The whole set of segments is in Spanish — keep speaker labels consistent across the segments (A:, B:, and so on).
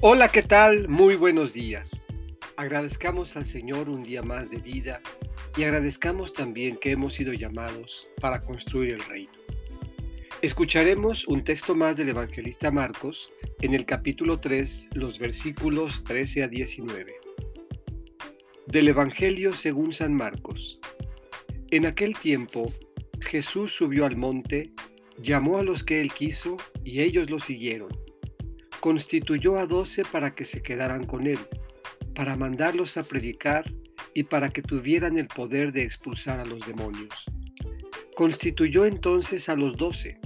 A: Hola, ¿qué tal? Muy buenos días. Agradezcamos al Señor un día más de vida y agradezcamos también que hemos sido llamados para construir el reino. Escucharemos un texto más del evangelista Marcos en el capítulo 3, los versículos 13 a 19. Del Evangelio según San Marcos. En aquel tiempo, Jesús subió al monte, llamó a los que él quiso y ellos lo siguieron constituyó a doce para que se quedaran con él, para mandarlos a predicar y para que tuvieran el poder de expulsar a los demonios. Constituyó entonces a los doce,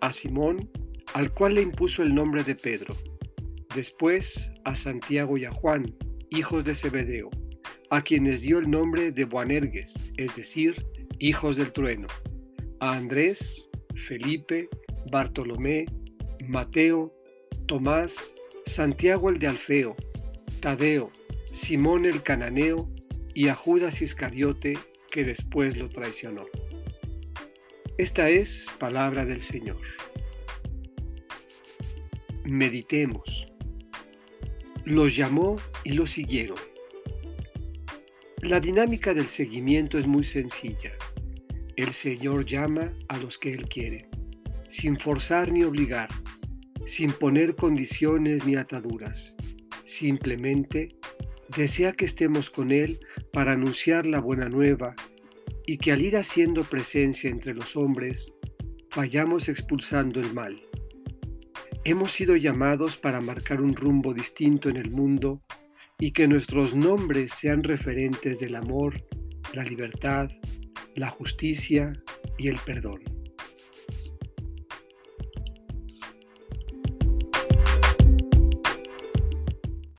A: a Simón, al cual le impuso el nombre de Pedro, después a Santiago y a Juan, hijos de Zebedeo, a quienes dio el nombre de Boanerges, es decir, hijos del trueno, a Andrés, Felipe, Bartolomé, Mateo, Tomás, Santiago el de Alfeo, Tadeo, Simón el cananeo y a Judas Iscariote que después lo traicionó. Esta es palabra del Señor. Meditemos. Los llamó y los siguieron. La dinámica del seguimiento es muy sencilla. El Señor llama a los que Él quiere, sin forzar ni obligar sin poner condiciones ni ataduras. Simplemente desea que estemos con Él para anunciar la buena nueva y que al ir haciendo presencia entre los hombres, vayamos expulsando el mal. Hemos sido llamados para marcar un rumbo distinto en el mundo y que nuestros nombres sean referentes del amor, la libertad, la justicia y el perdón.